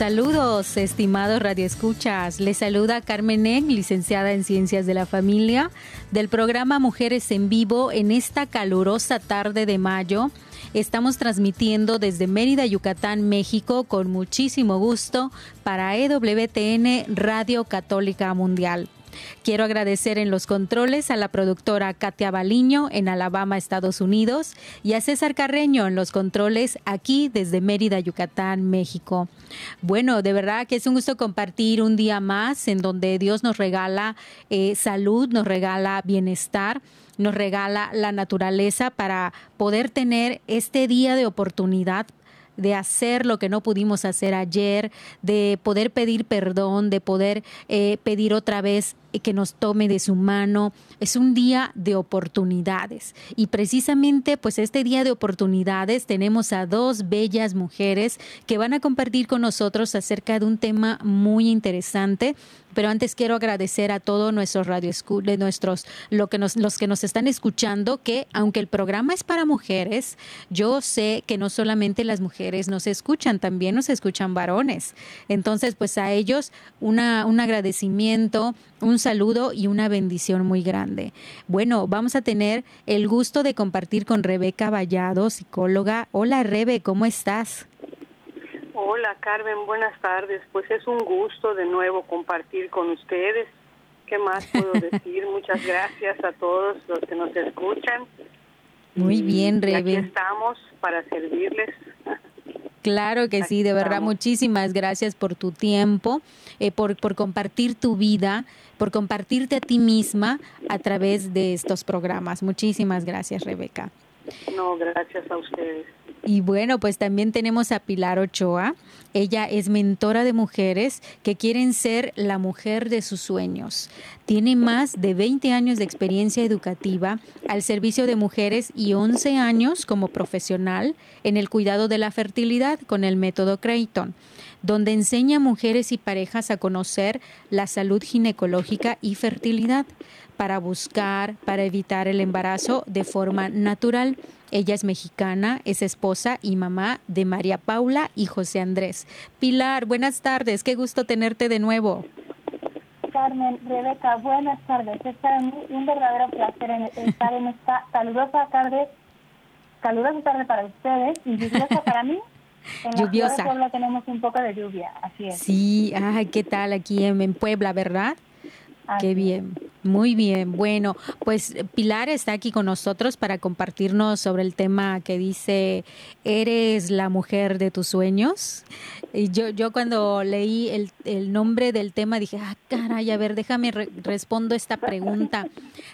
Saludos, estimados radioescuchas. Les saluda Carmen Eng, licenciada en Ciencias de la Familia, del programa Mujeres en Vivo en esta calurosa tarde de mayo. Estamos transmitiendo desde Mérida, Yucatán, México, con muchísimo gusto para EWTN Radio Católica Mundial. Quiero agradecer en los controles a la productora Katia Baliño en Alabama, Estados Unidos, y a César Carreño en los controles aquí desde Mérida, Yucatán, México. Bueno, de verdad que es un gusto compartir un día más en donde Dios nos regala eh, salud, nos regala bienestar, nos regala la naturaleza para poder tener este día de oportunidad de hacer lo que no pudimos hacer ayer, de poder pedir perdón, de poder eh, pedir otra vez que nos tome de su mano. Es un día de oportunidades. Y precisamente, pues este día de oportunidades tenemos a dos bellas mujeres que van a compartir con nosotros acerca de un tema muy interesante. Pero antes quiero agradecer a todos nuestros radio de nuestros lo que nos, los que nos están escuchando que aunque el programa es para mujeres, yo sé que no solamente las mujeres nos escuchan, también nos escuchan varones. Entonces, pues a ellos una, un agradecimiento, un saludo y una bendición muy grande. Bueno, vamos a tener el gusto de compartir con Rebeca Vallado, psicóloga. Hola Rebe, ¿cómo estás? Hola Carmen, buenas tardes. Pues es un gusto de nuevo compartir con ustedes. ¿Qué más puedo decir? Muchas gracias a todos los que nos escuchan. Muy bien, Y Rebe. Aquí estamos para servirles. Claro que sí, de verdad, muchísimas gracias por tu tiempo, eh, por, por compartir tu vida, por compartirte a ti misma a través de estos programas. Muchísimas gracias, Rebeca. No, gracias a ustedes. Y bueno, pues también tenemos a Pilar Ochoa. Ella es mentora de mujeres que quieren ser la mujer de sus sueños. Tiene más de 20 años de experiencia educativa al servicio de mujeres y 11 años como profesional en el cuidado de la fertilidad con el método Creighton, donde enseña a mujeres y parejas a conocer la salud ginecológica y fertilidad para buscar, para evitar el embarazo de forma natural. Ella es mexicana, es esposa y mamá de María Paula y José Andrés. Pilar, buenas tardes, qué gusto tenerte de nuevo. Carmen, Rebeca, buenas tardes. Es para mí un verdadero placer en- estar en esta calurosa tarde, calurosa tarde para ustedes y para mí. En Lluviosa. de Puebla tenemos un poco de lluvia, así es. Sí, ay, ¿qué tal aquí en, en Puebla, verdad? Así Qué bien, muy bien. Bueno, pues Pilar está aquí con nosotros para compartirnos sobre el tema que dice, ¿eres la mujer de tus sueños? Y yo, yo cuando leí el, el nombre del tema dije, ah, caray, a ver, déjame re- respondo esta pregunta.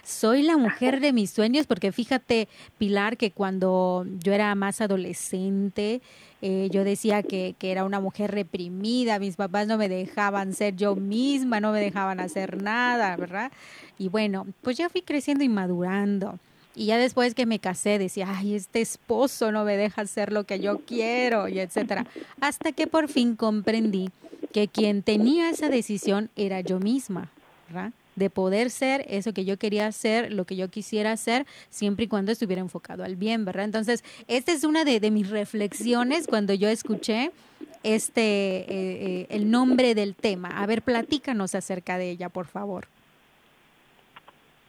¿Soy la mujer de mis sueños? Porque fíjate, Pilar, que cuando yo era más adolescente, eh, yo decía que, que era una mujer reprimida, mis papás no me dejaban ser yo misma, no me dejaban hacer nada, ¿verdad? Y bueno, pues ya fui creciendo y madurando. Y ya después que me casé decía, ay, este esposo no me deja hacer lo que yo quiero, y etcétera. Hasta que por fin comprendí que quien tenía esa decisión era yo misma, ¿verdad? De poder ser eso que yo quería hacer, lo que yo quisiera hacer, siempre y cuando estuviera enfocado al bien, ¿verdad? Entonces, esta es una de, de mis reflexiones cuando yo escuché este, eh, eh, el nombre del tema. A ver, platícanos acerca de ella, por favor.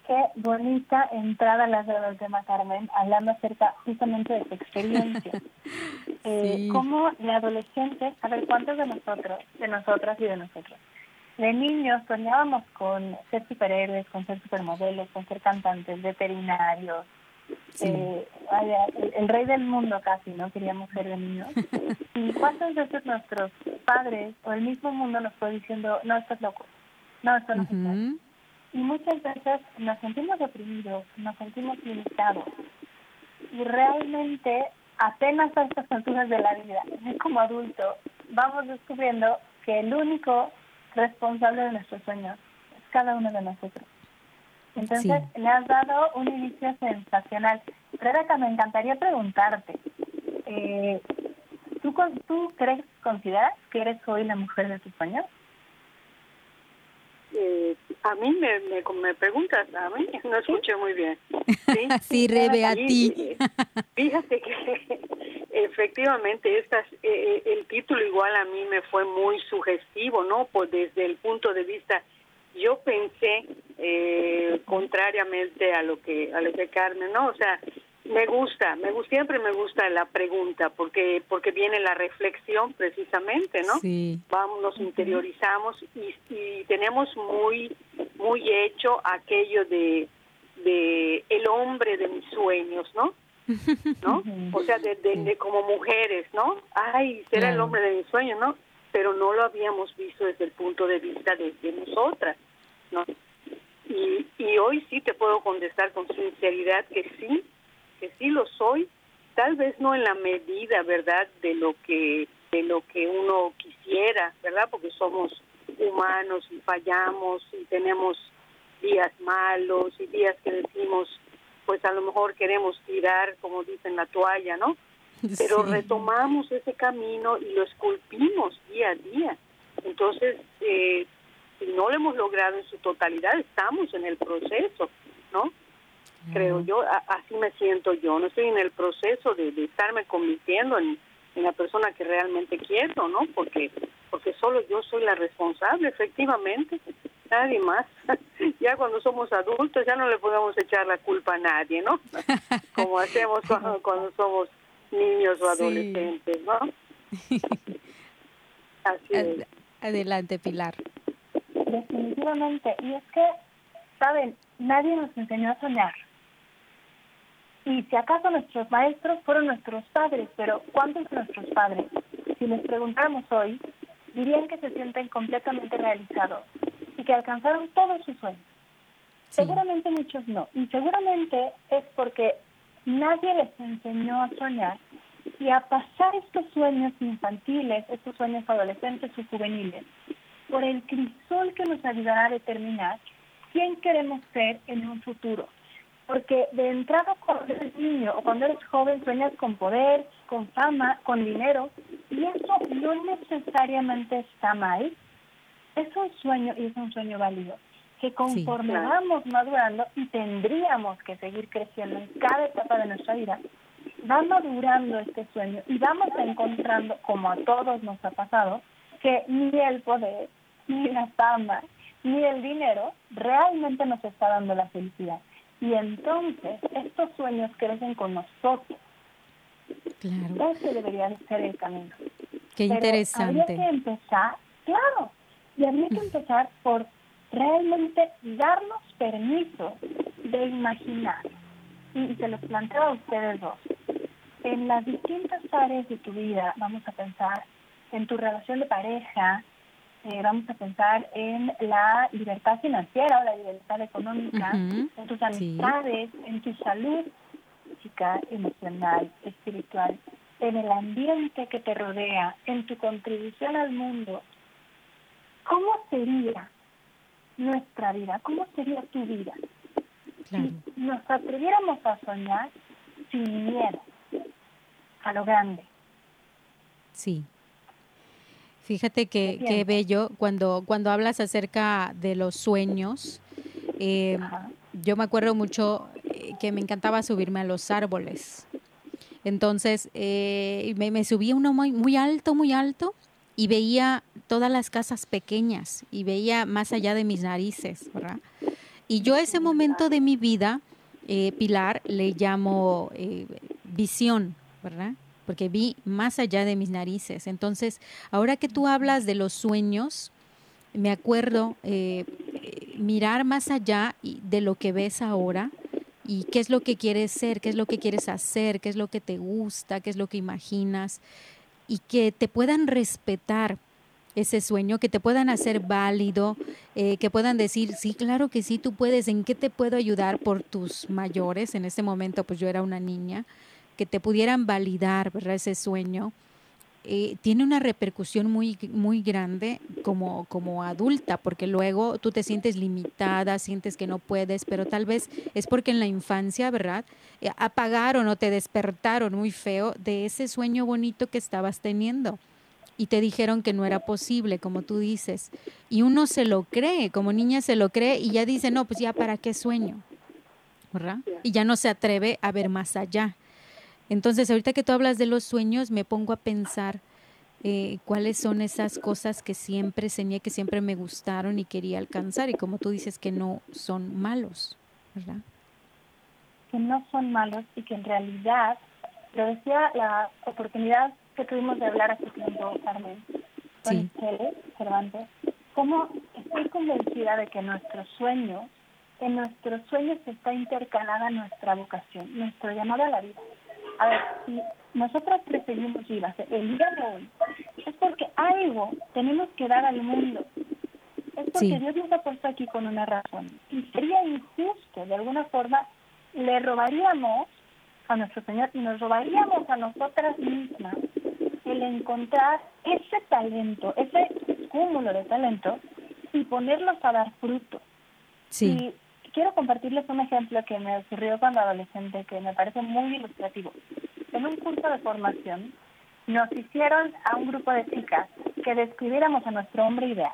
Qué bonita entrada la de del tema, Carmen, hablando acerca justamente de tu experiencia. eh, Como de adolescentes, a ver, ¿cuántos de nosotros, de nosotras y de nosotros? De niños soñábamos con ser superhéroes, con ser supermodelos, con ser cantantes, veterinarios, eh, el, rey del mundo casi, ¿no? Queríamos ser de niños. ¿Y cuántas veces nuestros padres o el mismo mundo nos fue diciendo, no, estás loco, no, esto no uh y muchas veces nos sentimos deprimidos, nos sentimos limitados. Y realmente apenas a estas alturas de la vida, como adulto, vamos descubriendo que el único responsable de nuestros sueños es cada uno de nosotros. Entonces, le has dado un inicio sensacional. Rebeca, me encantaría preguntarte, eh, ¿tú, ¿tú crees, consideras que eres hoy la mujer de tus sueños? Eh, a mí me, me, preguntas, a mí no escuché muy bien. Sí, sí Rebe, a ti. Fíjate que efectivamente estas, eh, eh, el título igual a mí me fue muy sugestivo, ¿no? Pues desde el punto de vista, yo pensé eh, contrariamente a lo que a lo que Carmen, ¿no? O sea, me gusta, me gusta, siempre me gusta la pregunta porque porque viene la reflexión precisamente, ¿no? Sí. Vamos, nos interiorizamos y, y tenemos muy muy hecho aquello de de el hombre de mis sueños, ¿no? ¿No? O sea, de, de, como mujeres, ¿no? Ay, será el hombre de mis sueños, ¿no? Pero no lo habíamos visto desde el punto de vista de, de nosotras, ¿no? Y, y hoy sí te puedo contestar con sinceridad que sí, que sí lo soy, tal vez no en la medida, ¿verdad?, de lo que de lo que uno quisiera, ¿verdad? Porque somos humanos y fallamos y tenemos días malos y días que decimos, pues a lo mejor queremos tirar, como dicen, la toalla, ¿no? Pero retomamos ese camino y lo esculpimos día a día. Entonces, eh, si no lo hemos logrado en su totalidad, estamos en el proceso, ¿no? creo yo, así me siento yo, no estoy en el proceso de, estarme convirtiendo en, la persona que realmente quiero, ¿no? Porque porque solo yo soy la responsable, efectivamente, nadie más. ya cuando somos adultos ya no le podemos echar la culpa a nadie, ¿no? Como hacemos cuando, somos niños o adolescentes, ¿no? Así es. Adelante, Pilar. Definitivamente. Y es que, ¿saben? Nadie nos enseñó a soñar. Y si acaso nuestros maestros fueron nuestros padres, pero ¿cuántos de nuestros padres, si les preguntáramos hoy, dirían que se sienten completamente realizados y que alcanzaron todos sus sueños? Seguramente muchos no. Y seguramente es porque nadie les enseñó a soñar y a pasar estos sueños infantiles, estos sueños adolescentes y juveniles, por el crisol que nos ayudará a determinar quién queremos ser en un futuro porque de entrada cuando eres niño o cuando eres joven sueñas con poder, con fama, con dinero, y eso no necesariamente está mal. Es un sueño y es un sueño válido, que conforme vamos madurando y tendríamos que seguir creciendo en cada etapa de nuestra vida, va madurando este sueño y vamos encontrando, como a todos nos ha pasado, que ni el poder, ni la fama, ni el dinero realmente nos está dando la felicidad y entonces estos sueños crecen con nosotros. Claro. Ese debería ser el camino. Qué interesante. Habría que empezar, claro, y habría que empezar por realmente darnos permiso de imaginar. Y, se los planteo a ustedes dos. En las distintas áreas de tu vida, vamos a pensar en tu relación de pareja, eh, vamos a pensar en la libertad financiera o la libertad económica, en tus amistades, en tu salud física, emocional, espiritual, en el ambiente que te rodea, en tu contribución al mundo. ¿Cómo sería nuestra vida? ¿Cómo sería tu vida? Si nos atreviéramos a soñar sin miedo a lo grande. Sí. Fíjate que, qué bello cuando, cuando hablas acerca de los sueños. Eh, yo me acuerdo mucho eh, que me encantaba subirme a los árboles. Entonces eh, me, me subía uno muy, muy alto, muy alto y veía todas las casas pequeñas y veía más allá de mis narices. Y yo ese momento de mi vida, eh, Pilar, le llamo eh, visión, ¿verdad? Porque vi más allá de mis narices. Entonces, ahora que tú hablas de los sueños, me acuerdo eh, mirar más allá de lo que ves ahora y qué es lo que quieres ser, qué es lo que quieres hacer, qué es lo que te gusta, qué es lo que imaginas y que te puedan respetar ese sueño, que te puedan hacer válido, eh, que puedan decir, sí, claro que sí, tú puedes, ¿en qué te puedo ayudar por tus mayores? En ese momento, pues yo era una niña, que te pudieran validar. Ese sueño eh, tiene una repercusión muy, muy grande como, como adulta, porque luego tú te sientes limitada, sientes que no puedes, pero tal vez es porque en la infancia, ¿verdad? Eh, apagaron o te despertaron muy feo de ese sueño bonito que estabas teniendo y te dijeron que no era posible, como tú dices. Y uno se lo cree, como niña se lo cree y ya dice, no, pues ya para qué sueño, ¿verdad? Y ya no se atreve a ver más allá. Entonces, ahorita que tú hablas de los sueños, me pongo a pensar eh, cuáles son esas cosas que siempre soñé, que siempre me gustaron y quería alcanzar. Y como tú dices, que no son malos, ¿verdad? Que no son malos y que en realidad, lo decía la oportunidad que tuvimos de hablar hace tiempo, Carmen, con sí. Cervantes, cómo estoy convencida de que nuestros sueños, en nuestros sueños está intercalada nuestra vocación, nuestro llamado a la vida. A ver, si nosotros preferimos vivas el día de hoy, es porque algo tenemos que dar al mundo. Es porque Dios nos ha puesto aquí con una razón. Y sería injusto, de alguna forma, le robaríamos a nuestro Señor y nos robaríamos a nosotras mismas el encontrar ese talento, ese cúmulo de talento y ponerlos a dar fruto. Sí quiero compartirles un ejemplo que me ocurrió cuando adolescente que me parece muy ilustrativo. En un curso de formación nos hicieron a un grupo de chicas que describiéramos a nuestro hombre ideal.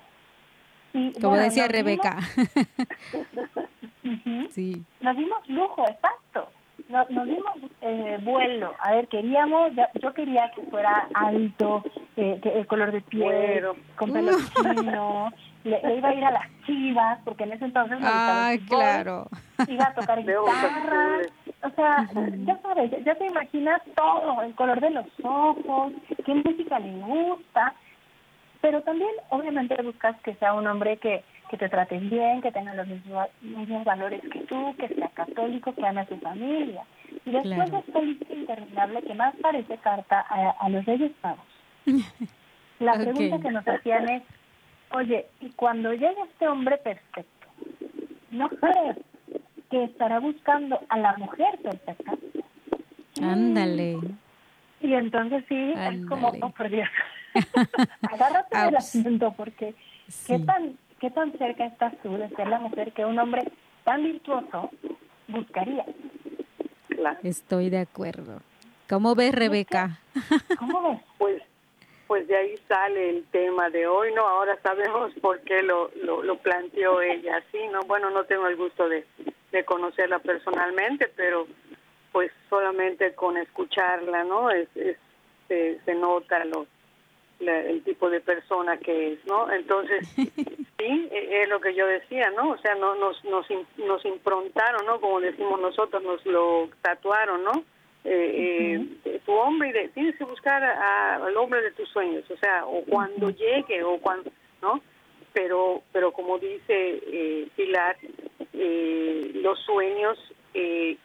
Y, Como decía Rebeca. sí. Nos dimos lujo, exacto. Nos, dimos eh, vuelo. A ver, queríamos, yo quería que fuera alto, eh, el color de piel, con pelo chino, le, iba a ir a las chivas, porque en ese entonces me Ay, claro. iba a tocar guitarra, o sea, ya sabes, ya, te imaginas todo, el color de los ojos, qué música le gusta, pero también obviamente buscas que sea un hombre que, que te trate bien, que tenga los mismos, mismos valores que tú, que sea católico, que ame a su familia. Y después de esta lista interminable que más parece carta a, los Reyes Magos. La pregunta que nos hacían es, Oye, y cuando llegue este hombre perfecto, ¿no crees que estará buscando a la mujer perfecta? Ándale. Y entonces sí, es como, oh, por Dios, agárrate del asunto porque ¿qué, tan, ¿qué tan cerca estás tú de ser la mujer que un hombre tan virtuoso buscaría? Claro. Estoy de acuerdo. ¿Cómo ves, Rebeca? ¿Cómo ves? Pues pues de ahí sale el tema de hoy, ¿no? Ahora sabemos por qué lo, lo, planteó ella así, ¿no? Bueno, no tengo el gusto de, de conocerla personalmente, pero pues solamente con escucharla, ¿no? Es, se, nota lo, el tipo de persona que es, ¿no? Entonces, sí, e, es lo que yo decía, ¿no? O sea, no, nos, nos, nos improntaron, ¿no? Como decimos nosotros, nos lo tatuaron, ¿no? Eh, eh, tu hombre, tienes que buscar al hombre de tus sueños, o sea, o cuando llegue, o cuando, ¿no? Pero, pero como dice eh, Pilar, eh, los sueños eh,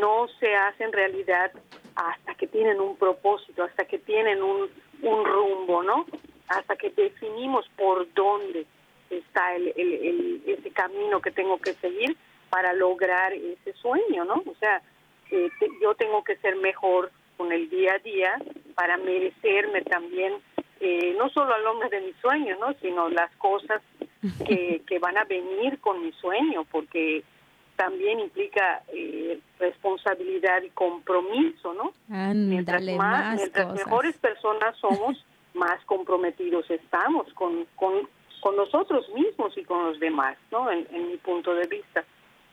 no se hacen realidad hasta que tienen un propósito, hasta que tienen un, un rumbo, ¿no? Hasta que definimos por dónde está el, el, el, ese camino que tengo que seguir para lograr ese sueño, ¿no? O sea, eh, yo tengo que ser mejor con el día a día para merecerme también eh, no solo al hombre de mis sueños, ¿no? sino las cosas que, que van a venir con mi sueño, porque también implica eh, responsabilidad y compromiso, ¿no? mientras más, mientras mejores personas somos, más comprometidos estamos con, con, con nosotros mismos y con los demás, ¿no? En, en mi punto de vista,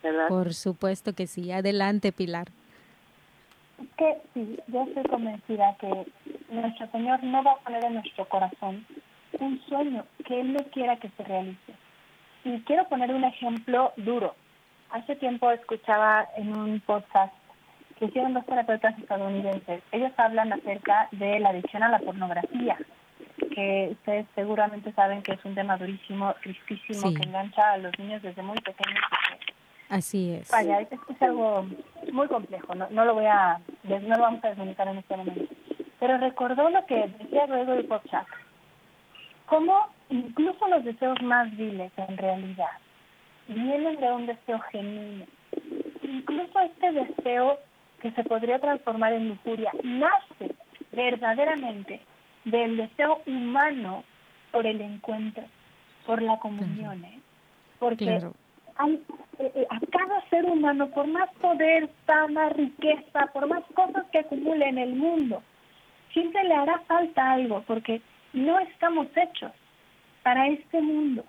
¿verdad? Por supuesto que sí. Adelante, Pilar que sí, yo estoy convencida que nuestro Señor no va a poner en nuestro corazón un sueño que Él no quiera que se realice. y quiero poner un ejemplo duro. Hace tiempo escuchaba en un podcast que hicieron dos terapeutas estadounidenses. Ellos hablan acerca de la adicción a la pornografía, que ustedes seguramente saben que es un tema durísimo, tristísimo, que engancha a los niños desde muy pequeños. Así es. Vaya, es, algo muy complejo, no, no lo voy a, no lo vamos a desmilitar en este momento. Pero recordó lo que decía Gregory Popchak, cómo incluso los deseos más viles en realidad vienen de un deseo genuino. Incluso este deseo que se podría transformar en lujuria nace verdaderamente del deseo humano por el encuentro, por la comunión, ¿eh? porque hay, eh, eh, a cada ser humano, por más poder, fama, riqueza, por más cosas que acumule en el mundo, siempre le hará falta algo, porque no estamos hechos para este mundo.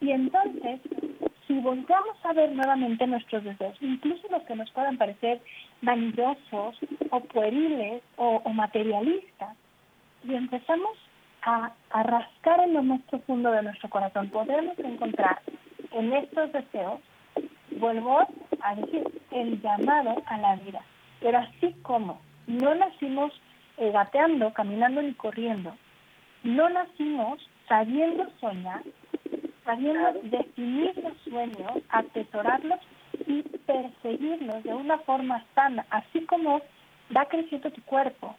Y entonces, si volvamos a ver nuevamente nuestros deseos, incluso los que nos puedan parecer vanidosos o pueriles o, materialistas, y empezamos a, a rascar en lo más profundo de nuestro corazón, podremos encontrar en estos deseos, vuelvo a decir, el llamado a la vida. Pero así como no nacimos eh, gateando, caminando ni corriendo, no nacimos sabiendo soñar, sabiendo definir los sueños, atesorarlos y perseguirlos de una forma sana, así como va creciendo tu cuerpo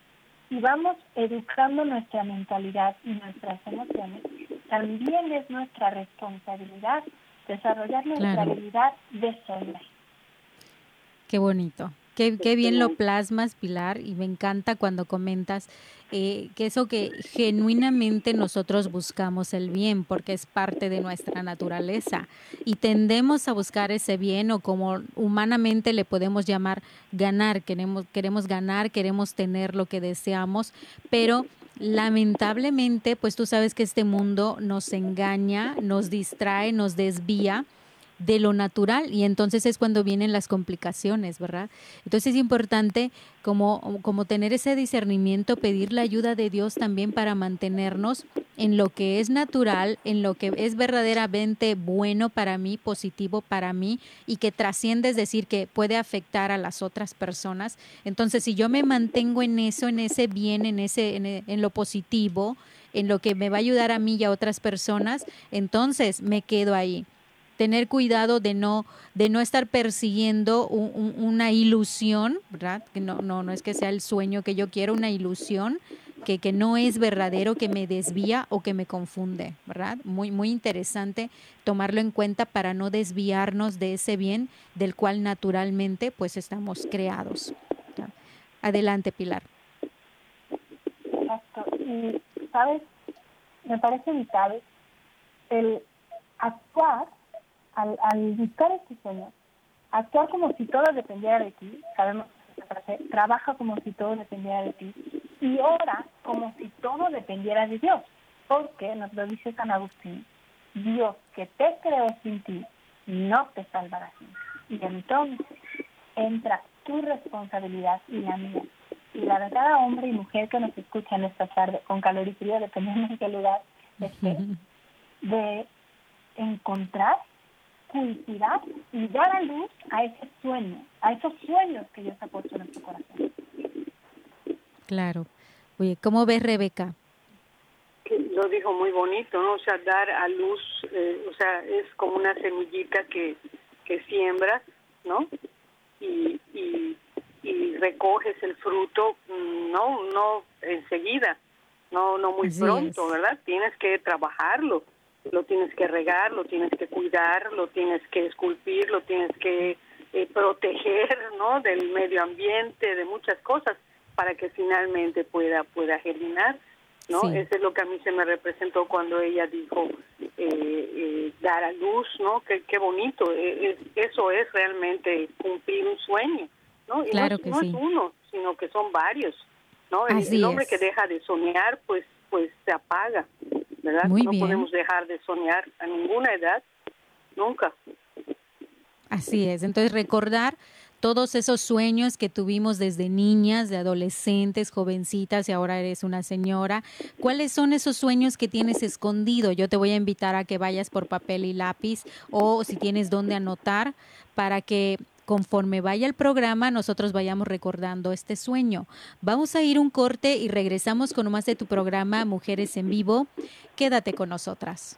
y vamos educando nuestra mentalidad y nuestras emociones, también es nuestra responsabilidad desarrollar nuestra habilidad de soñar. Qué bonito. Qué, qué, bien lo plasmas, Pilar, y me encanta cuando comentas eh, que eso que genuinamente nosotros buscamos el bien, porque es parte de nuestra naturaleza, y tendemos a buscar ese bien, o como humanamente le podemos llamar ganar, queremos, queremos ganar, queremos tener lo que deseamos, pero lamentablemente, pues tú sabes que este mundo nos engaña, nos distrae, nos desvía de lo natural y entonces es cuando vienen las complicaciones, ¿verdad? Entonces es importante como, como tener ese discernimiento, pedir la ayuda de Dios también para mantenernos en lo que es natural, en lo que es verdaderamente bueno para mí, positivo para mí y que trasciende, es decir, que puede afectar a las otras personas. Entonces, si yo me mantengo en eso, en ese bien, en, ese, en, lo positivo, en lo que me va a ayudar a mí y a otras personas, entonces me quedo ahí tener cuidado de no, de no estar persiguiendo una ilusión. Que no, no, no es que sea el sueño que yo quiero, una ilusión que, que no es verdadero, que me desvía o que me confunde, ¿verdad? Muy, muy interesante tomarlo en cuenta para no desviarnos de ese bien del cual naturalmente pues estamos creados. Adelante, Pilar. Exacto. Y, ¿sabes? Me parece vital el actuar al, buscar este sueño, actuar como si todo dependiera de ti, sabemos trabaja como si todo dependiera de ti, y ora como si todo dependiera de Dios, porque nos lo dice San Agustín, Dios que te creó sin ti, no te salvará sin ti. Y entonces entra tu responsabilidad y la mía. Y la de cada hombre y mujer que nos escucha en esta tarde, con calor y frío, dependiendo de qué lugar esté, de encontrar cultivar y dar a luz a ese sueño, a esos sueños que Dios ha puesto en nuestro corazón. Claro. Oye, ¿cómo ves Rebeca? lo dijo muy bonito, ¿no? O sea, dar a luz, eh, o sea, es como una semillita que, que siembras, ¿no? Y, y, y recoges el fruto, mm, no, no enseguida, no, no muy pronto, ¿verdad? Tienes que trabajarlo lo tienes que regar, lo tienes que cuidar, lo tienes que esculpir, lo tienes que eh, proteger, ¿no? Del medio ambiente, de muchas cosas, para que finalmente pueda pueda germinar, ¿no? Eso es lo que a mí se me representó cuando ella dijo eh, eh, dar a luz, ¿no? Qué, qué bonito, eso es realmente cumplir un sueño, ¿no? Y claro no, que no es uno, sino que son varios, ¿no? el, hombre que deja de soñar, pues pues se apaga, ¿verdad? no podemos dejar de soñar a ninguna edad, nunca. Así es. Entonces recordar todos esos sueños que tuvimos desde niñas, de adolescentes, jovencitas y ahora eres una señora. ¿Cuáles son esos sueños que tienes escondido? Yo te voy a invitar a que vayas por papel y lápiz o si tienes dónde anotar para que conforme vaya el programa, nosotros vayamos recordando este sueño. Vamos a ir un corte y regresamos con más de tu programa Mujeres en Vivo. Quédate con nosotras.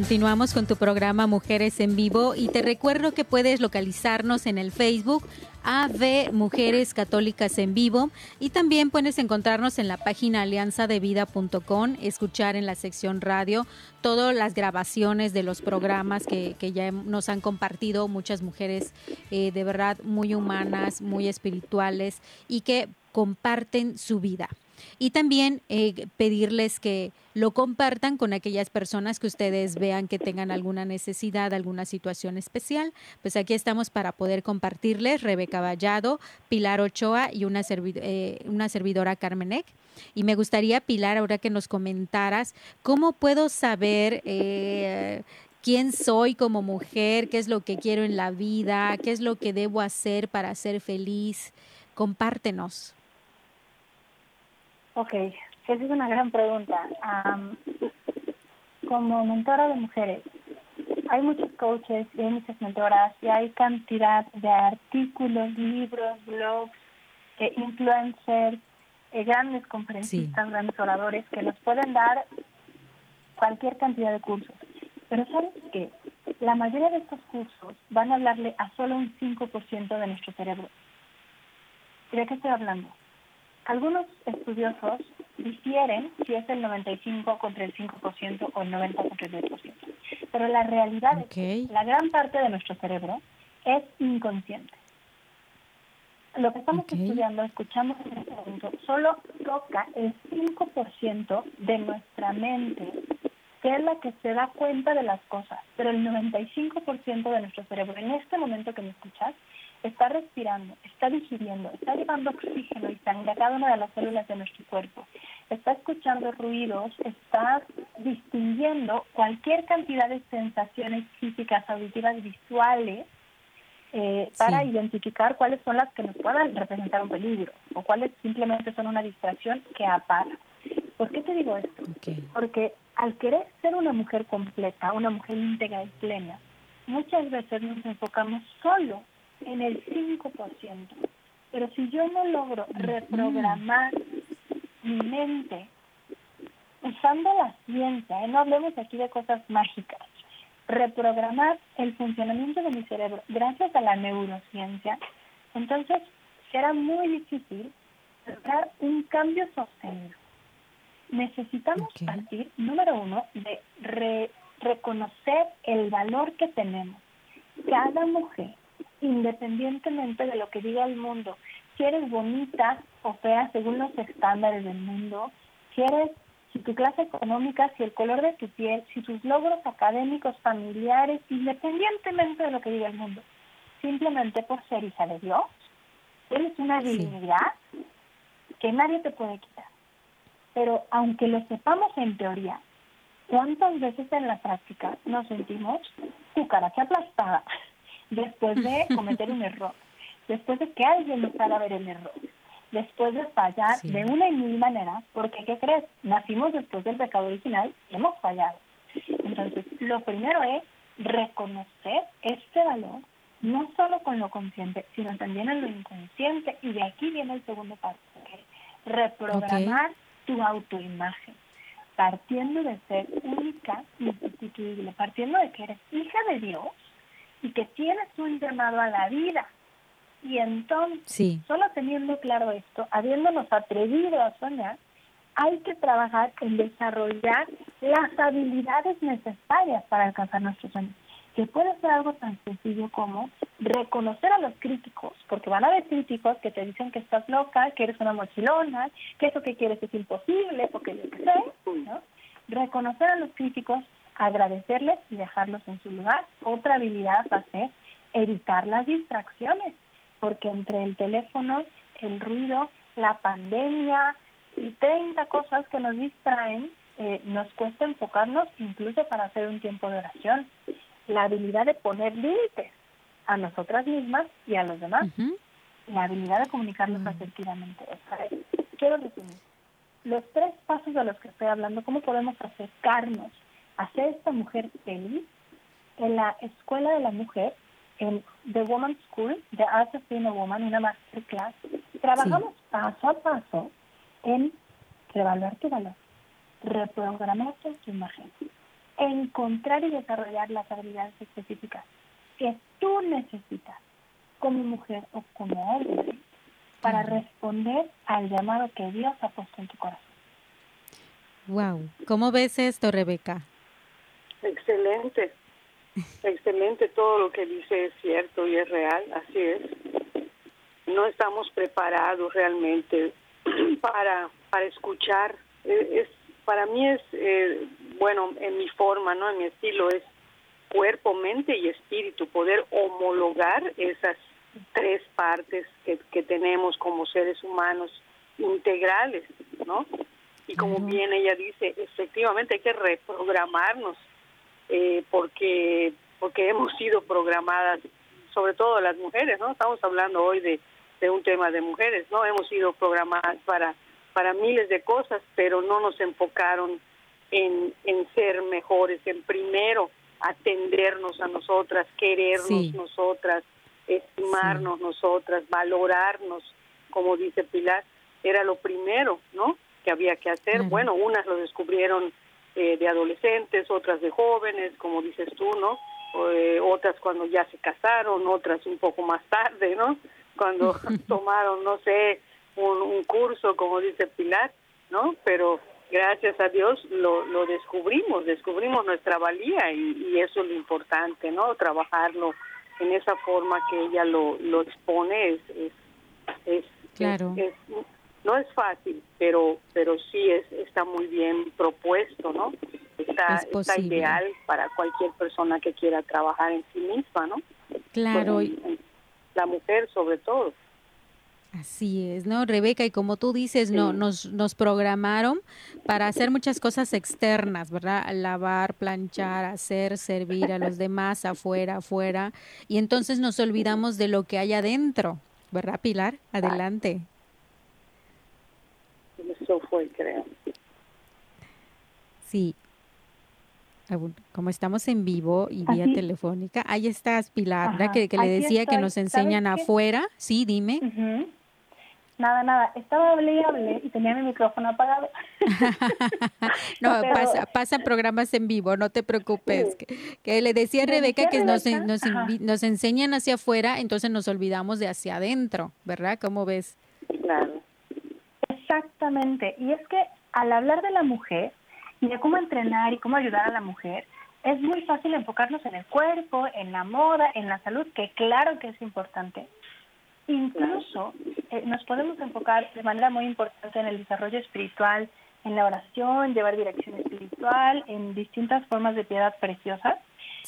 Continuamos con tu programa Mujeres en Vivo y te recuerdo que puedes localizarnos en el Facebook AV Mujeres Católicas en Vivo y también puedes encontrarnos en la página alianzadevida.com, escuchar en la sección radio todas las grabaciones de los programas que, ya nos han compartido muchas mujeres eh, de verdad muy humanas, muy espirituales y que comparten su vida y también eh, pedirles que lo compartan con aquellas personas que ustedes vean que tengan alguna necesidad, alguna situación especial. Pues aquí estamos para poder compartirles Rebeca Vallado, Pilar Ochoa y una, eh, una servidora. Y me gustaría, Pilar, ahora que nos comentaras, ¿cómo puedo saber eh, quién soy como mujer, qué es lo que quiero en la vida, qué es lo que debo hacer para ser feliz? Compártenos. Ok, esa es una gran pregunta. como mentora de mujeres, hay muchos coaches y hay muchas mentoras y hay cantidad de artículos, libros, blogs, eh, influencers, eh, grandes conferencistas, grandes oradores que nos pueden dar cualquier cantidad de cursos. Pero ¿sabes qué? La mayoría de estos cursos van a hablarle a solo un 5% de nuestro cerebro. ¿Y de qué estoy hablando? Algunos estudiosos difieren si es el 95 contra el 5% o el 90 contra el 10%. Pero la realidad es que la gran parte de nuestro cerebro es inconsciente. Lo que estamos estudiando, escuchamos en este momento, solo toca el 5% de nuestra mente, que es la que se da cuenta de las cosas. Pero el 95% de nuestro cerebro, en este momento que me escuchas, está respirando, está digiriendo, está llevando oxígeno y sangre a cada una de las células de nuestro cuerpo, está escuchando ruidos, está distinguiendo cualquier cantidad de sensaciones físicas, auditivas, visuales, eh, para identificar cuáles son las que nos puedan representar un peligro o cuáles simplemente son una distracción que apaga. ¿Por qué te digo esto? Porque al querer ser una mujer completa, una mujer íntegra y plena, muchas veces nos enfocamos solo en el 5%. Pero si yo no logro reprogramar mi mente usando la ciencia, ¿eh? no hablemos aquí de cosas mágicas, reprogramar el funcionamiento de mi cerebro gracias a la neurociencia, entonces será muy difícil lograr un cambio sostenido. Necesitamos partir, número uno, de reconocer el valor que tenemos. Cada mujer independientemente de lo que diga el mundo. Si eres bonita o fea según los estándares del mundo, si eres, si tu clase económica, si el color de tu piel, si tus logros académicos, familiares, independientemente de lo que diga el mundo, simplemente por ser hija de Dios, Tienes una dignidad que nadie te puede quitar. Pero aunque lo sepamos en teoría, ¿cuántas veces en la práctica nos sentimos cucaracha aplastada después de cometer un error? Después de que alguien nos haga ver el error después de fallar de una y mil maneras, porque ¿qué crees? Nacimos después del pecado original y hemos fallado. Entonces, lo primero es reconocer este valor, no solo con lo consciente, sino también en lo inconsciente. Y de aquí viene el segundo paso, reprogramar tu autoimagen, partiendo de ser única, insustituible, partiendo de que eres hija de Dios y que tienes un llamado a la vida. Y entonces, solo teniendo claro esto, habiéndonos atrevido a soñar, hay que trabajar en desarrollar las habilidades necesarias para alcanzar nuestros sueños, que puede ser algo tan sencillo como reconocer a los críticos, porque van a haber críticos que te dicen que estás loca, que eres una mochilona, que eso que quieres es imposible, porque yo qué sé, ¿no? Reconocer a los críticos, agradecerles y dejarlos en su lugar. Otra habilidad va a ser evitar las distracciones porque entre el teléfono, el ruido, la pandemia y 30 cosas que nos distraen, eh, nos cuesta enfocarnos incluso para hacer un tiempo de oración. La habilidad de poner límites a nosotras mismas y a los demás. La habilidad de comunicarnos mm. asertivamente. quiero resumir. Los tres pasos de los que estoy hablando, cómo podemos acercarnos a ser esta mujer feliz en la escuela de la mujer en The Woman School, The Art of Being a Woman, una masterclass, trabajamos paso a paso en revaluar tu valor, reprogramar tu imagen, encontrar y desarrollar las habilidades específicas que tú necesitas como mujer o como hombre para responder al llamado que Dios ha puesto en tu corazón. Wow, ¿cómo ves esto, Rebeca? Excelente. Excelente, todo lo que dice es cierto y es real, así es. No estamos preparados realmente para, para escuchar. Es, para mí es, eh, bueno, en mi forma, ¿no? En mi estilo es cuerpo, mente y espíritu, poder homologar esas tres partes que, que tenemos como seres humanos integrales, ¿no? Y como bien ella dice, efectivamente hay que reprogramarnos eh, porque porque hemos sido programadas, sobre todo las mujeres, ¿no? Estamos hablando hoy de, de un tema de mujeres, ¿no? Hemos sido programadas para para miles de cosas, pero no nos enfocaron en, en ser mejores, en primero atendernos a nosotras, querernos nosotras, estimarnos nosotras, valorarnos, como dice Pilar, era lo primero, ¿no? Que había que hacer. Bueno, unas lo descubrieron eh, de adolescentes, otras de jóvenes, como dices tú, ¿no? Eh, otras cuando ya se casaron, otras un poco más tarde, ¿no? Cuando tomaron, no sé, un, curso, como dice Pilar, ¿no? Pero gracias a Dios lo, lo descubrimos, descubrimos nuestra valía y, eso es lo importante, ¿no? Trabajarlo en esa forma que ella lo, lo expone es, es, claro. es no es fácil, pero pero sí es está muy bien propuesto, ¿no? Está, está ideal para cualquier persona que quiera trabajar en sí misma, ¿no? Claro. la mujer sobre todo. Así es, ¿no, Rebeca? Y como tú dices, no, nos, nos programaron para hacer muchas cosas externas, ¿verdad? Lavar, planchar, hacer, servir a los demás, afuera, afuera. Y entonces nos olvidamos de lo que hay adentro, ¿verdad, Pilar? Adelante fue, creo. Sí. Como estamos en vivo y vía telefónica, ahí estás, Pilar, que, le decía que nos enseñan afuera. Sí, dime. Nada, nada. Estaba hablé y hablé y tenía mi micrófono apagado. no, pasa, pasan programas en vivo, no te preocupes. Que, le decía a Rebeca que nos, nos, nos, enseñan hacia afuera, entonces nos olvidamos de hacia adentro, ¿verdad? ¿Cómo ves? Claro. Exactamente. Y es que al hablar de la mujer y de cómo entrenar y cómo ayudar a la mujer, es muy fácil enfocarnos en el cuerpo, en la moda, en la salud, que claro que es importante. Incluso eh, nos podemos enfocar de manera muy importante en el desarrollo espiritual, en la oración, llevar dirección espiritual, en distintas formas de piedad preciosas,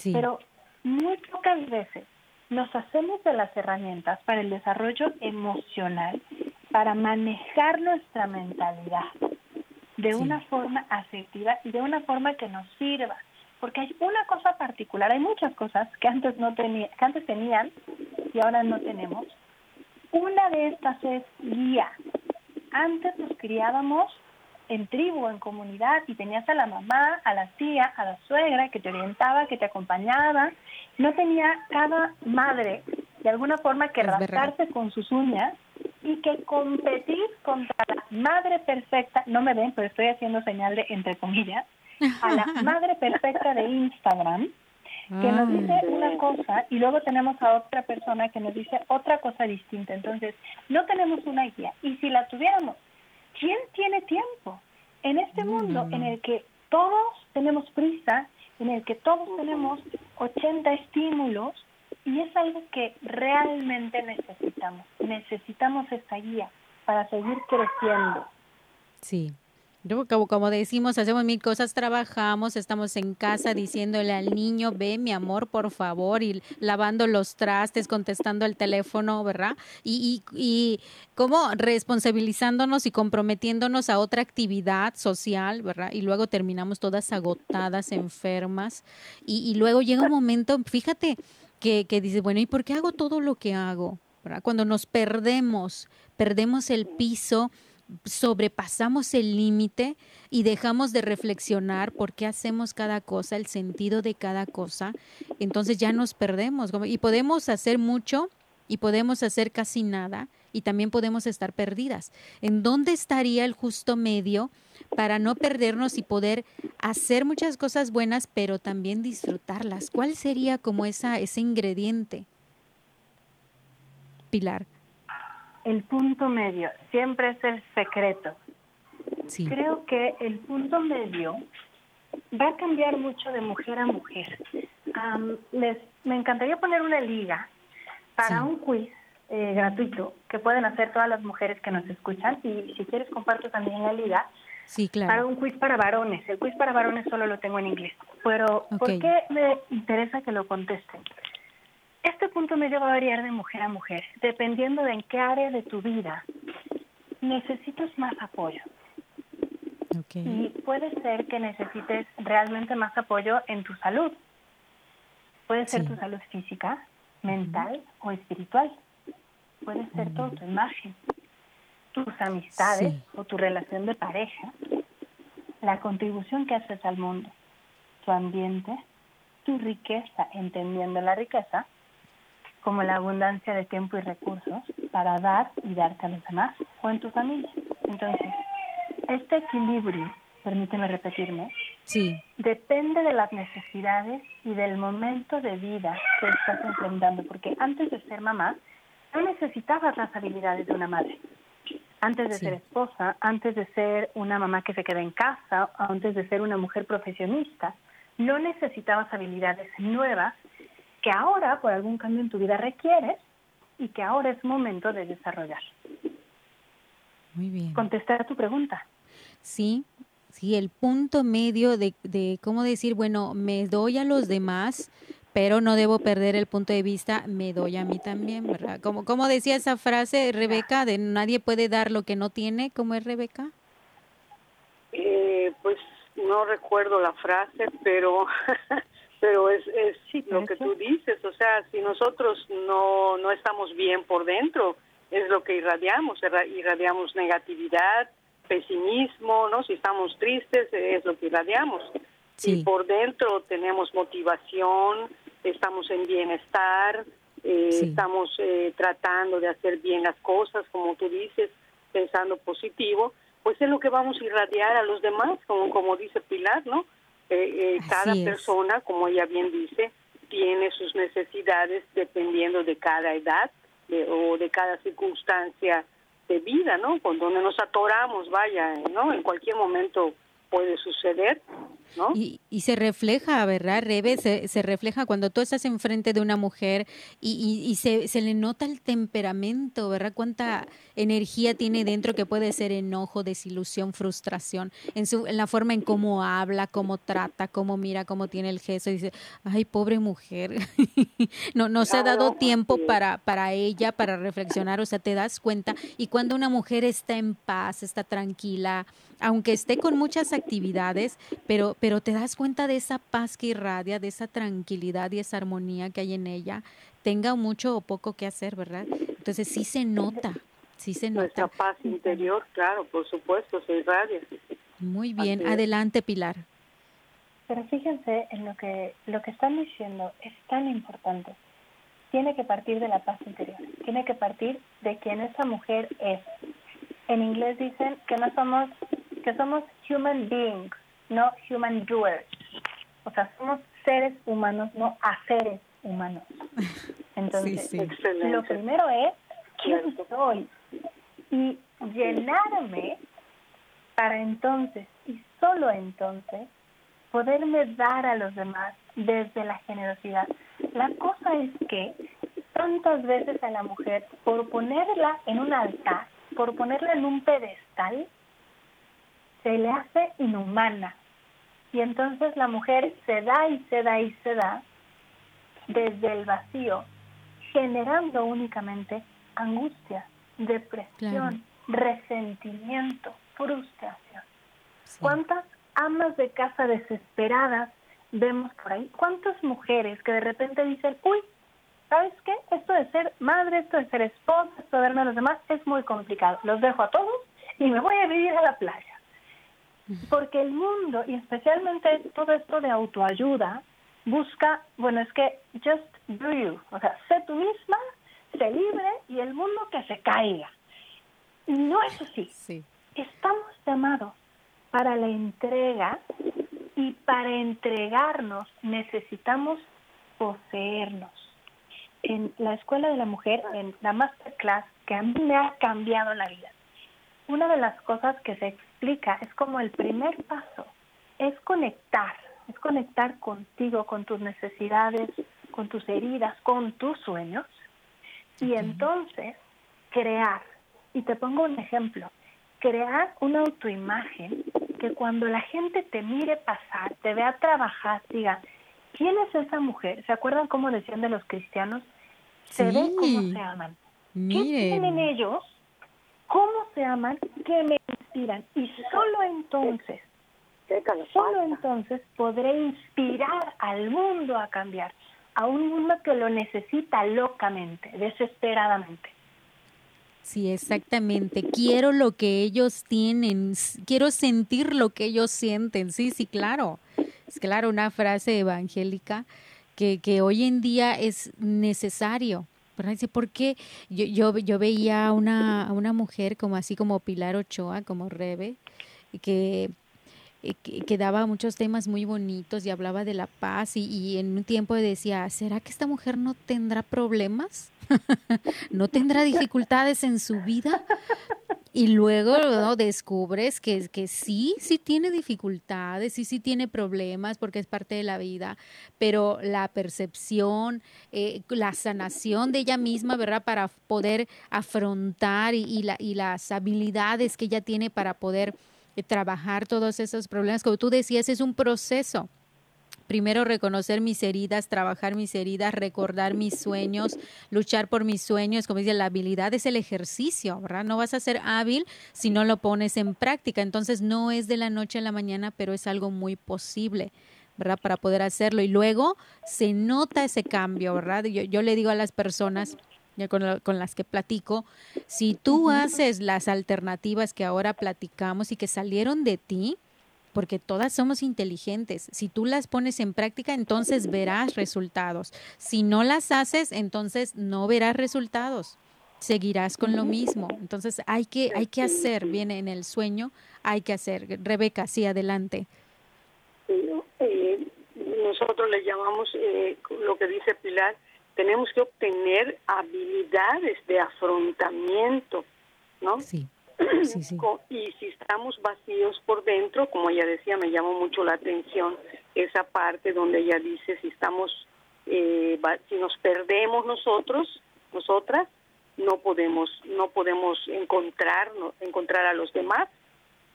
pero muy pocas veces nos hacemos de las herramientas para el desarrollo emocional, para manejar nuestra mentalidad de una forma afectiva y de una forma que nos sirva. Porque hay una cosa particular, hay muchas cosas que antes no tenía, que antes tenían y ahora no tenemos. Una de estas es guía. Antes nos criábamos en tribu, en comunidad, y tenías a la mamá, a la tía, a la suegra que te orientaba, que te acompañaba. No tenía cada madre de alguna forma que rascarse con sus uñas y que competir contra la madre perfecta, no me ven, pero estoy haciendo señal de entre comillas, a la madre perfecta de Instagram, que nos dice una cosa y luego tenemos a otra persona que nos dice otra cosa distinta. Entonces, no tenemos una guía. Y si la tuviéramos, ¿quién tiene tiempo? En este mundo en el que todos tenemos prisa, en el que todos tenemos 80 estímulos, y es algo que realmente necesitamos. Necesitamos esta guía para seguir creciendo. Sí, como, como decimos, hacemos mil cosas, trabajamos, estamos en casa diciéndole al niño, ve mi amor, por favor, y lavando los trastes, contestando el teléfono, ¿verdad? Y, y, y como responsabilizándonos y comprometiéndonos a otra actividad social, ¿verdad? Y luego terminamos todas agotadas, enfermas. Y, y luego llega un momento, fíjate, que, que dice, bueno, ¿y por qué hago todo lo que hago? Cuando nos perdemos, perdemos el piso sobrepasamos el límite y dejamos de reflexionar por qué hacemos cada cosa, el sentido de cada cosa, entonces ya nos perdemos. Y podemos hacer mucho y podemos hacer casi nada y también podemos estar perdidas. ¿En dónde estaría el justo medio para no perdernos y poder hacer muchas cosas buenas, pero también disfrutarlas? ¿Cuál sería como esa, ese ingrediente? Pilar el punto medio siempre es el secreto. Creo que el punto medio va a cambiar mucho de mujer a mujer. les, me encantaría poner una liga para un quiz eh, gratuito que pueden hacer todas las mujeres que nos escuchan y si quieres comparto también la liga. Sí, claro. Para un quiz para varones. El quiz para varones solo lo tengo en inglés. Pero ¿por qué me interesa que lo contesten? Este punto medio va a variar de mujer a mujer, dependiendo de en qué área de tu vida necesitas más apoyo. Y puede ser que necesites realmente más apoyo en tu salud. Puede ser tu salud física, mental o espiritual. Puede ser todo tu imagen, tus amistades o tu relación de pareja, la contribución que haces al mundo, tu ambiente, tu riqueza, entendiendo la riqueza, como la abundancia de tiempo y recursos para dar y darte a los demás o en tu familia. Entonces, este equilibrio, permíteme repetirme, sí. depende de las necesidades y del momento de vida que estás enfrentando, porque antes de ser mamá, no necesitabas las habilidades de una madre. Antes de ser esposa, antes de ser una mamá que se queda en casa, antes de ser una mujer profesionista, no necesitabas habilidades nuevas que ahora, por algún cambio en tu vida, requieres y que ahora es momento de desarrollar. Muy bien. Contestar a tu pregunta. Sí, sí, el punto medio de, de cómo decir, bueno, me doy a los demás, pero no debo perder el punto de vista, me doy a mí también, ¿verdad? Como, como decía esa frase, Rebeca, de nadie puede dar lo que no tiene, ¿cómo es Rebeca? Eh, pues no recuerdo la frase, pero pero es, es lo que tú dices, o sea, si nosotros no, no estamos bien por dentro, es lo que irradiamos, irradiamos negatividad, pesimismo, ¿no? Si estamos tristes, es lo que irradiamos. Si por dentro tenemos motivación, estamos en bienestar, eh, estamos eh, tratando de hacer bien las cosas, como tú dices, pensando positivo, pues es lo que vamos a irradiar a los demás, como, como dice Pilar, ¿no? Eh, eh, cada persona, como ella bien dice, tiene sus necesidades dependiendo de cada edad o de cada circunstancia de vida, ¿no? Con donde nos atoramos, vaya, ¿no? En cualquier momento puede suceder. Y, y, se refleja, ¿verdad, Rebe? Se, se, refleja cuando tú estás enfrente de una mujer y, y, se, se, le nota el temperamento, ¿verdad? Cuánta energía tiene dentro que puede ser enojo, desilusión, frustración, en, su, en la forma en cómo habla, cómo trata, cómo mira, cómo tiene el gesto. dice, ay, pobre mujer. no, no se ha dado tiempo para, para ella, para reflexionar, o sea, te das cuenta. Y cuando una mujer está en paz, está tranquila, aunque esté con muchas actividades, pero, pero te das cuenta de esa paz que irradia, de esa tranquilidad y esa armonía que hay en ella, tenga mucho o poco que hacer, ¿verdad? Entonces sí se nota, sí se nota. Nuestra paz interior, claro, por supuesto, se irradia. Muy bien, adelante Pilar. Pero fíjense en lo que lo que están diciendo es tan importante. Tiene que partir de la paz interior. Tiene que partir de quien esa mujer es. En inglés dicen que no somos que somos human beings, no human doers. O sea, somos seres humanos, no haceres humanos. Entonces, lo primero es quién soy y llenarme para entonces y solo entonces poderme dar a los demás desde la generosidad. La cosa es que tantas veces a la mujer, por ponerla en un altar, por ponerla en un pedestal, se le hace inhumana. Y entonces la mujer se da y se da y se da desde el vacío, generando únicamente angustia, depresión, resentimiento, frustración. ¿Cuántas amas de casa desesperadas vemos por ahí? ¿Cuántas mujeres que de repente dicen, uy, ¿sabes qué? Esto de ser madre, esto de ser esposa, esto de verme a los demás es muy complicado. Los dejo a todos y me voy a vivir a la playa. Porque el mundo, y especialmente todo esto de autoayuda, busca, bueno, es que just do you, o sea, sé tú misma, sé libre y el mundo que se caiga. No es así. Sí. Estamos llamados para la entrega y para entregarnos necesitamos poseernos. En la Escuela de la Mujer, en la Masterclass, que a mí me ha cambiado la vida, una de las cosas que se explica es como el primer paso, es conectar, es conectar contigo, con tus necesidades, con tus heridas, con tus sueños, y entonces crear. Y te pongo un ejemplo, crear una autoimagen que cuando la gente te mire pasar, te vea trabajar, diga, ¿quién es esa mujer? ¿Se acuerdan cómo decían de los cristianos? Se ve cómo se aman. ¿Qué tienen ellos cómo se aman, que me inspiran. Y solo entonces, solo entonces podré inspirar al mundo a cambiar, a un mundo que lo necesita locamente, desesperadamente. Sí, exactamente. Quiero lo que ellos tienen, quiero sentir lo que ellos sienten. Sí, sí, claro. Es claro, una frase evangélica que, que hoy en día es necesario. Porque yo, yo, yo veía a una, una mujer como así como Pilar Ochoa, como Rebe, que, que, daba muchos temas muy bonitos y hablaba de la paz y en un tiempo decía, ¿será que esta mujer no tendrá problemas? ¿No tendrá dificultades en su vida? Y luego descubres que, que sí, sí tiene dificultades, sí, sí tiene problemas porque es parte de la vida, pero la percepción, eh, la sanación de ella misma, ¿verdad? Para poder afrontar y, y, la, y las habilidades que ella tiene para poder eh, trabajar todos esos problemas, como tú decías, es un proceso primero reconocer mis heridas, trabajar mis heridas, recordar mis sueños, luchar por mis sueños. Como dice, la habilidad es el ejercicio, ¿verdad? No vas a ser hábil si no lo pones en práctica. Entonces no es de la noche a la mañana, pero es algo muy posible. ¿verdad? Para poder hacerlo. Y luego se nota ese cambio, ¿verdad? Yo, yo le digo a las personas, con, las que platico, si tú haces las alternativas que ahora platicamos y que salieron de ti, porque todas somos inteligentes. Si tú las pones en práctica, entonces verás resultados. Si no las haces, entonces no verás resultados. Seguirás con lo mismo. Entonces hay que, hay que hacer, viene en el sueño, hay que hacer. Rebeca, sí, adelante. Eh, nosotros le llamamos eh, lo que dice Pilar, tenemos que obtener habilidades de afrontamiento, ¿no? Sí y si estamos vacíos por dentro, como ella decía, me llamó mucho la atención esa parte donde ella dice si estamos, eh, si nos perdemos nosotros, nosotras, no podemos, no podemos encontrar, encontrar a los demás,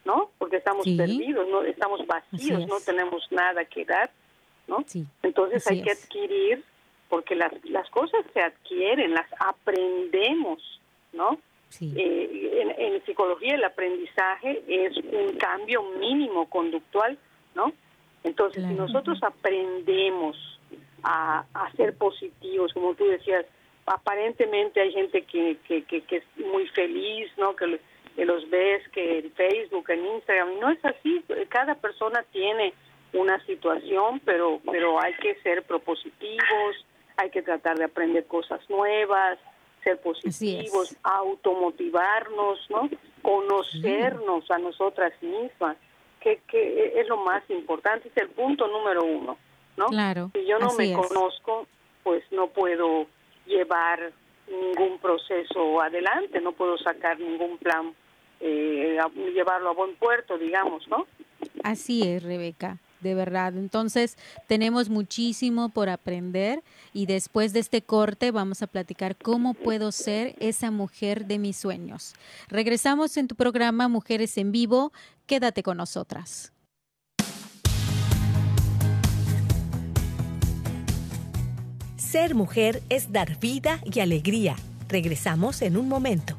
¿no? Porque estamos perdidos, no, estamos vacíos, no tenemos nada que dar, ¿no? Entonces hay que adquirir, porque las, las cosas se adquieren, las aprendemos, ¿no? Eh, en, psicología el aprendizaje es un cambio mínimo conductual, ¿no? Entonces, si nosotros aprendemos a, ser positivos, como tú decías, aparentemente hay gente que, que, que, es muy feliz, ¿no? Que, los ves que en Facebook, en Instagram, no es así, cada persona tiene una situación, pero, pero hay que ser propositivos, hay que tratar de aprender cosas nuevas, ser positivos, automotivarnos, ¿no? Conocernos a nosotras mismas, que, que es lo más importante, es el punto número uno, ¿no? Claro. Si yo no me conozco, pues no puedo llevar ningún proceso adelante, no puedo sacar ningún plan, eh, llevarlo a buen puerto, digamos, ¿no? Así es, Rebeca de verdad. Entonces, tenemos muchísimo por aprender y después de este corte vamos a platicar cómo puedo ser esa mujer de mis sueños. Regresamos en tu programa Mujeres en Vivo. Quédate con nosotras. Ser mujer es dar vida y alegría. Regresamos en un momento.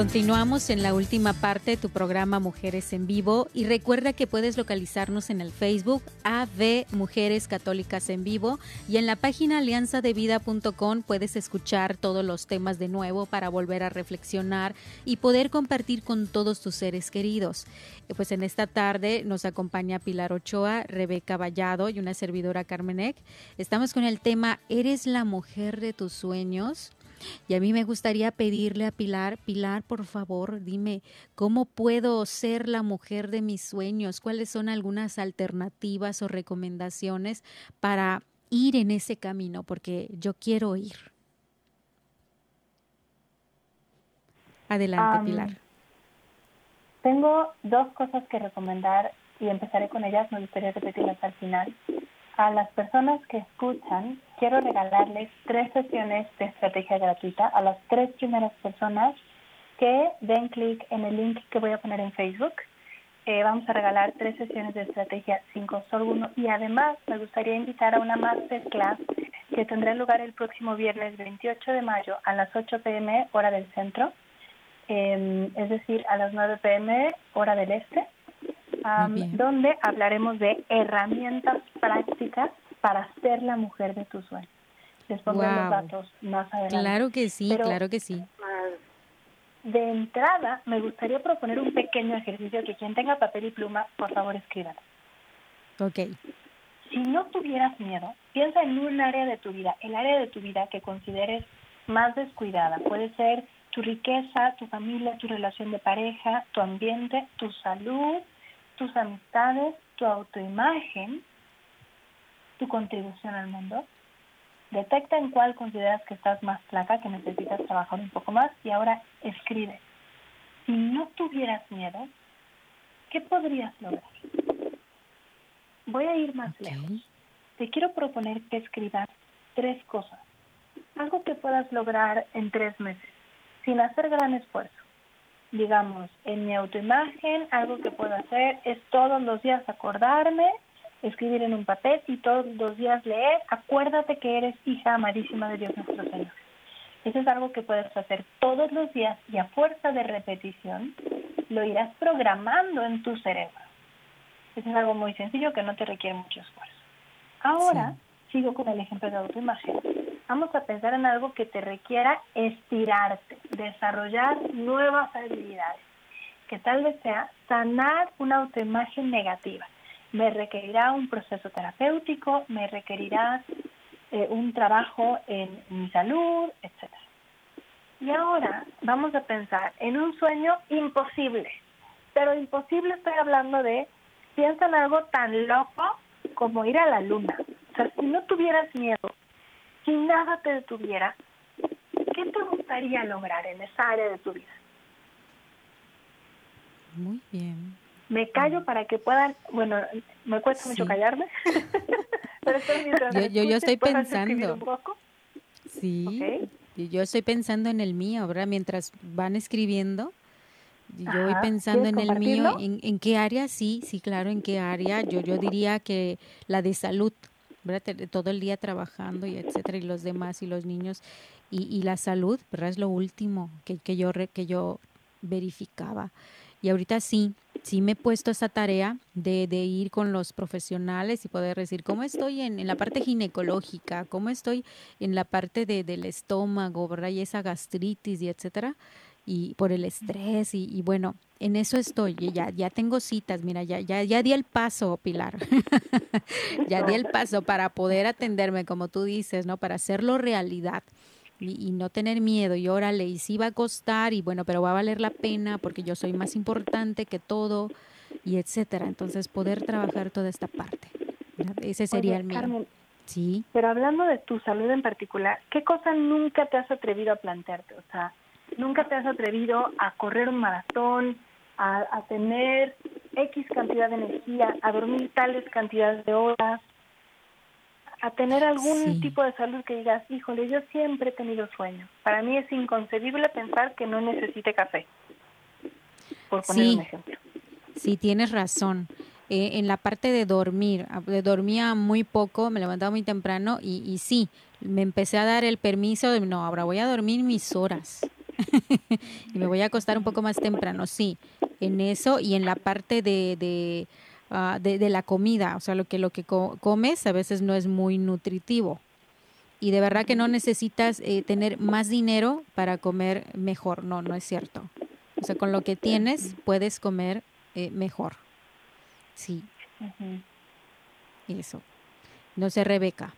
Continuamos en la última parte de tu programa Mujeres en Vivo y recuerda que puedes localizarnos en el Facebook AV Mujeres Católicas en Vivo y en la página alianzadevida.com puedes escuchar todos los temas de nuevo para volver a reflexionar y poder compartir con todos tus seres queridos. Eh, pues en esta tarde nos acompaña Pilar Ochoa, Rebeca Vallado y una servidora Carmenek. Estamos con el tema ¿Eres la mujer de tus sueños? Y a mí me gustaría pedirle a Pilar, Pilar, por favor, dime, ¿cómo puedo ser la mujer de mis sueños? ¿Cuáles son algunas alternativas o recomendaciones para ir en ese camino? Porque yo quiero ir. Adelante, Pilar. Tengo dos cosas que recomendar y empezaré con ellas. Me gustaría repetirlas al final a las personas que escuchan, quiero regalarles tres sesiones de estrategia gratuita a las tres primeras personas que den clic en el link que voy a poner en Facebook. Eh, vamos a regalar tres sesiones de estrategia 5 Sol 1 y además me gustaría invitar a una masterclass que tendrá lugar el próximo viernes 28 de mayo a las 8 pm hora del centro, em, es decir, a las 9 pm hora del este. Donde hablaremos de herramientas prácticas para ser la mujer de tus sueños. Les pongo los datos más adelante. Claro que sí, claro que sí. De entrada, me gustaría proponer un pequeño ejercicio que quien tenga papel y pluma, por favor, escriban. Ok. Si no tuvieras miedo, piensa en un área de tu vida, el área de tu vida que consideres más descuidada. Puede ser tu riqueza, tu familia, tu relación de pareja, tu ambiente, tu salud, tus amistades, tu autoimagen, tu contribución al mundo. Detecta en cuál consideras que estás más flaca, que necesitas trabajar un poco más y ahora escribe. Si no tuvieras miedo, ¿qué podrías lograr? Voy a ir más lejos. te quiero proponer que escribas tres cosas. Algo que puedas lograr en tres meses, sin hacer gran esfuerzo. Digamos, en mi autoimagen, algo que puedo hacer es todos los días acordarme, escribir en un papel y todos los días leer, acuérdate que eres hija amadísima de Dios nuestro Señor. Eso es algo que puedes hacer todos los días y a fuerza de repetición lo irás programando en tu cerebro. Eso es algo muy sencillo que no te requiere mucho esfuerzo. Ahora, sigo con el ejemplo de autoimagen. Vamos a pensar en algo que te requiera estirarte, desarrollar nuevas habilidades, que tal vez sea sanar una autoimagen negativa. Me requerirá un proceso terapéutico, me requerirá eh, un trabajo en mi salud, etc. Y ahora vamos a pensar en un sueño imposible, pero imposible estoy hablando de, piensa en algo tan loco como ir a la luna. O sea, si no tuvieras miedo, si nada te detuviera, ¿qué te gustaría lograr en esa área de tu vida? Muy bien. Me callo para que puedan, bueno, me cuesta mucho callarme, pero yo, yo, estoy pensando. Sí, yo estoy pensando en el mío, ¿verdad? Mientras van escribiendo, yo voy pensando en el mío, en, en, qué área, sí, sí, claro, en qué área. Yo, yo diría que la de salud, ¿verdad? Todo el día trabajando y etcétera, y los demás y los niños. Y, y la salud, ¿verdad? Es lo último que, que, yo, que yo verificaba. Y ahorita sí, sí me he puesto esa tarea de, de ir con los profesionales y poder decir cómo estoy en, en la parte ginecológica, cómo estoy en la parte de, del estómago, ¿verdad? Y esa gastritis y etcétera y por el estrés y, bueno, en eso estoy, ya, ya tengo citas, mira, ya, ya, ya di el paso, Pilar, ya di el paso para poder atenderme, como tú dices, ¿no? Para hacerlo realidad y, no tener miedo y órale, y sí va a costar y bueno, pero va a valer la pena porque yo soy más importante que todo y etcétera. Entonces poder trabajar toda esta parte. Ese sería el mío. sí. Pero hablando de tu salud en particular, ¿qué cosa nunca te has atrevido a plantearte? O sea, nunca te has atrevido a correr un maratón, a, a tener X cantidad de energía, a dormir tales cantidades de horas, a tener algún tipo de salud que digas, híjole, yo siempre he tenido sueño. Para mí es inconcebible pensar que no necesite café. Por poner un ejemplo. Sí, tienes razón. Eh, en la parte de dormir, dormía muy poco, me levantaba muy temprano y, y sí, me empecé a dar el permiso de, no, ahora voy a dormir mis horas y me voy a acostar un poco más temprano, sí, en eso y en la parte de, de Ah, de, la comida, o sea, lo que, lo que comes a veces no es muy nutritivo. Y de verdad que no necesitas eh, tener más dinero para comer mejor, no, no es cierto. O sea, con lo que tienes puedes comer eh, mejor. Sí. Eso. No sé, Rebeca.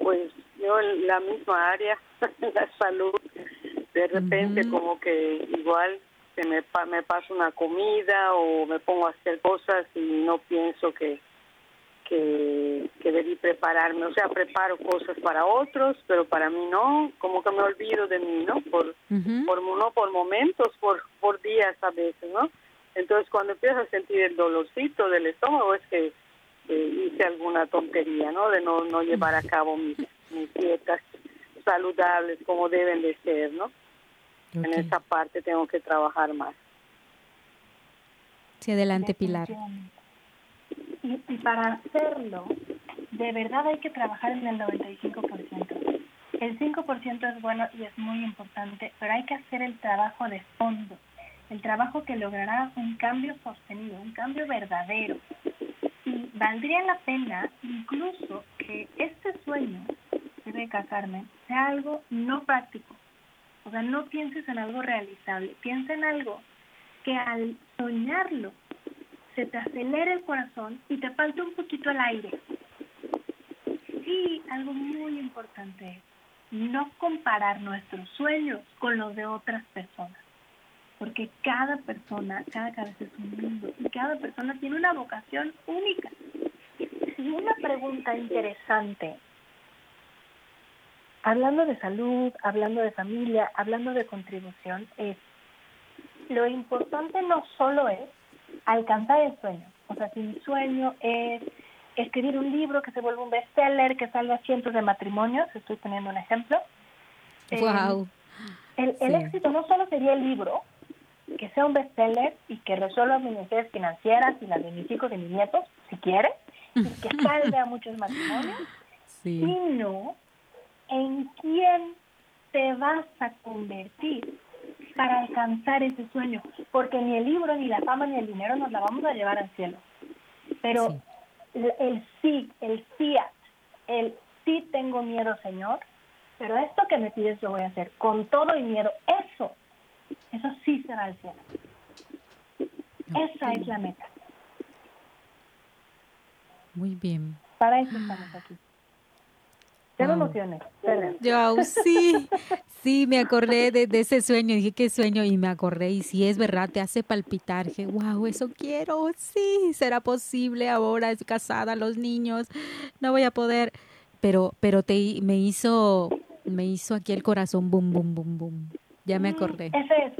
Pues yo en la misma área, la salud, de repente como que igual me, me paso una comida o me pongo a hacer cosas y no pienso que, que, que debí prepararme. O sea, preparo cosas para otros, pero para mí no, como que me olvido de mí, ¿no? Por, por, no por momentos, por, por días a veces, ¿no? Entonces, cuando empiezo a sentir el dolorcito del estómago es que hice alguna tontería, ¿no? De no, no llevar a cabo mis, mis dietas saludables como deben de ser, ¿no? En esa parte tengo que trabajar más. Sí, adelante, Pilar. Y, y para hacerlo, de verdad hay que trabajar en el 95%. El 5% es bueno y es muy importante, pero hay que hacer el trabajo de fondo, el trabajo que logrará un cambio sostenido, un cambio verdadero. Y valdría la pena incluso que este sueño de casarme sea algo no práctico, o sea, no pienses en algo realizable, piensa en algo que al soñarlo se te acelera el corazón y te falta un poquito el aire. Y algo muy importante es no comparar nuestros sueños con los de otras personas, porque cada persona, cada cabeza es un mundo y cada persona tiene una vocación única. Y una pregunta interesante hablando de salud, hablando de familia, hablando de contribución, es lo importante no solo es alcanzar el sueño. O sea, si mi sueño es escribir un libro que se vuelva un bestseller, que salga cientos de matrimonios, estoy poniendo un ejemplo. Wow. Eh, el, éxito no solo sería el libro, que sea un bestseller y que resuelva mis necesidades financieras y las de mis hijos y mis nietos, si quiere, y que salve a muchos matrimonios, sino en quién te vas a convertir para alcanzar ese sueño, porque ni el libro, ni la fama, ni el dinero nos la vamos a llevar al cielo. Pero el sí, el fiat, el sí tengo miedo, Señor, pero esto que me pides lo voy a hacer con todo y miedo, eso eso sí será el cielo. Esa es la meta. Muy bien. Para eso estamos aquí. Te wow. emociones. Yo, sí, sí, me acordé de, de, ese sueño. Dije, ¿qué sueño? Y me acordé. Y si es verdad, te hace palpitar. Dije, wow, eso quiero. Sí, será posible ahora. Es casada, los niños. No voy a poder. Pero, pero te, me hizo, me hizo aquí el corazón, boom, boom, boom, boom. Ya me acordé. Ese es,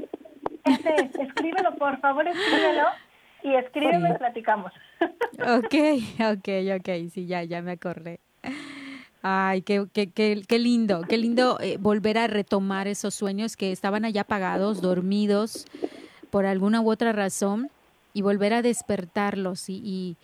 ese es. Escríbelo, por favor, escríbelo y escríbeme y platicamos. Ok, ok, ok, sí, ya, ya me acordé. Ay, qué, qué, qué, qué lindo, qué lindo eh, volver a retomar esos sueños que estaban allá apagados, dormidos, por alguna u otra razón, y volver a despertarlos y, y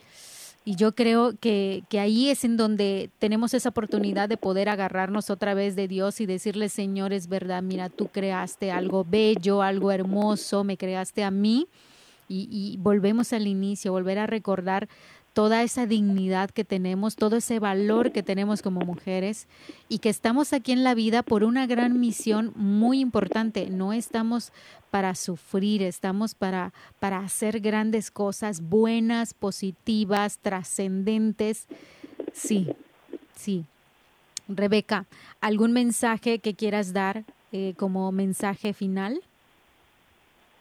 y yo creo que, que, ahí es en donde tenemos esa oportunidad de poder agarrarnos otra vez de Dios y decirle, Señor, es verdad, mira, tú creaste algo bello, algo hermoso, me creaste a mí. Y, y volvemos al inicio, volver a recordar toda esa dignidad que tenemos, todo ese valor que tenemos como mujeres y que estamos aquí en la vida por una gran misión muy importante. No estamos para sufrir, estamos para, para hacer grandes cosas buenas, positivas, trascendentes. Sí, sí. Rebeca, ¿algún mensaje que quieras dar eh, como mensaje final?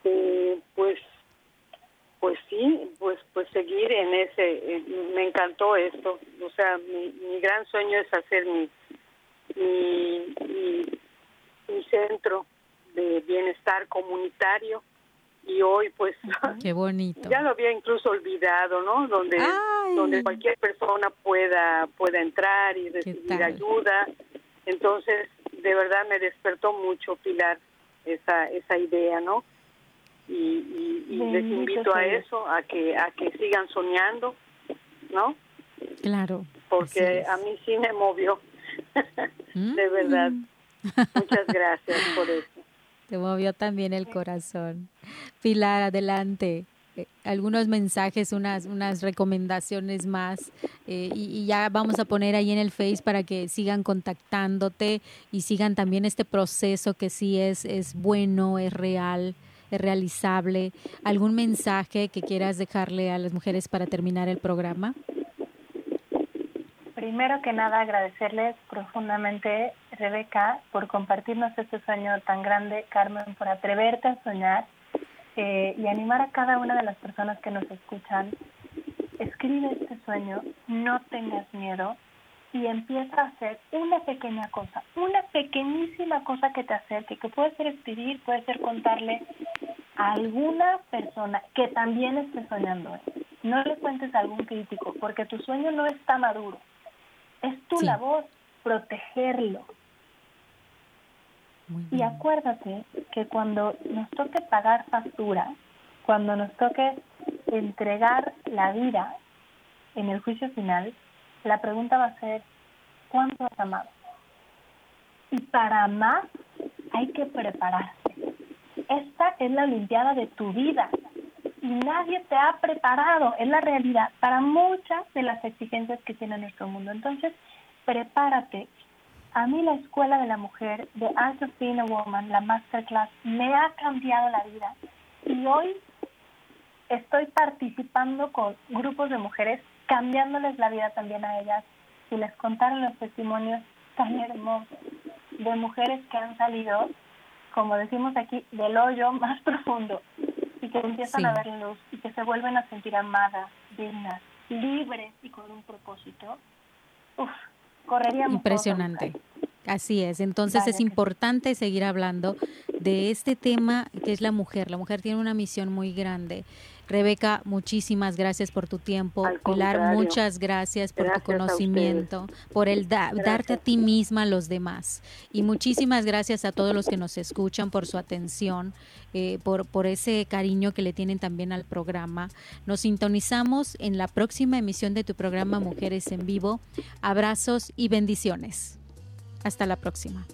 Eh, pues pues sí, pues pues seguir en ese, me encantó esto, o sea, mi, mi gran sueño es hacer mi, mi, mi, centro de bienestar comunitario. Y hoy pues qué bonito. ya lo había incluso olvidado no donde donde cualquier persona pueda pueda entrar y recibir ayuda. Entonces de verdad me despertó mucho Pilar esa esa idea no y, y, les invito a eso, a que a que sigan soñando, ¿no? Claro. Porque a mí sí me movió, de verdad. Mm. Muchas gracias por eso. Te movió también el corazón. Pilar, adelante. Eh, algunos mensajes, unas, unas recomendaciones más eh, y, y, ya vamos a poner ahí en el Face para que sigan contactándote y sigan también este proceso que sí es, es bueno, es real realizable. ¿Algún mensaje que quieras dejarle a las mujeres para terminar el programa? Primero que nada, agradecerles profundamente, Rebeca, por compartirnos este sueño tan grande, Carmen, por atreverte a soñar eh, y animar a cada una de las personas que nos escuchan. Escribe este sueño, no tengas miedo, y empieza a hacer una pequeña cosa, una pequeñísima cosa que te acerque, que puede ser escribir, puede ser contarle a alguna persona que también esté soñando. No le cuentes a algún crítico, porque tu sueño no está maduro. Es tu labor protegerlo. Y acuérdate que cuando nos toque pagar factura, cuando nos toque entregar la vida en el juicio final, la pregunta va a ser, ¿cuánto has amado? Y para amar hay que prepararse. Esta es la Olimpiada de tu vida y nadie te ha preparado, es la realidad, para muchas de las exigencias que tiene nuestro mundo. Entonces, prepárate. A mí la Escuela de la Mujer de Art of Being a Woman, la Masterclass, me ha cambiado la vida. Y hoy estoy participando con grupos de mujeres cambiándoles la vida también a ellas y les contaron los testimonios tan hermosos de mujeres que han salido, como decimos aquí, del hoyo más profundo y que empiezan a ver luz y que se vuelven a sentir amadas, dignas, libres y con un propósito. Uf, correríamos. Impresionante. Así es, entonces es importante seguir hablando de este tema que es la mujer. La mujer tiene una misión muy grande Rebeca, muchísimas gracias por tu tiempo. Pilar, muchas gracias por tu conocimiento, por el darte a ti misma a los demás. Y muchísimas gracias a todos los que nos escuchan por su atención, eh, por, por ese cariño que le tienen también al programa. Nos sintonizamos en la próxima emisión de tu programa Mujeres en Vivo. Abrazos y bendiciones. Hasta la próxima.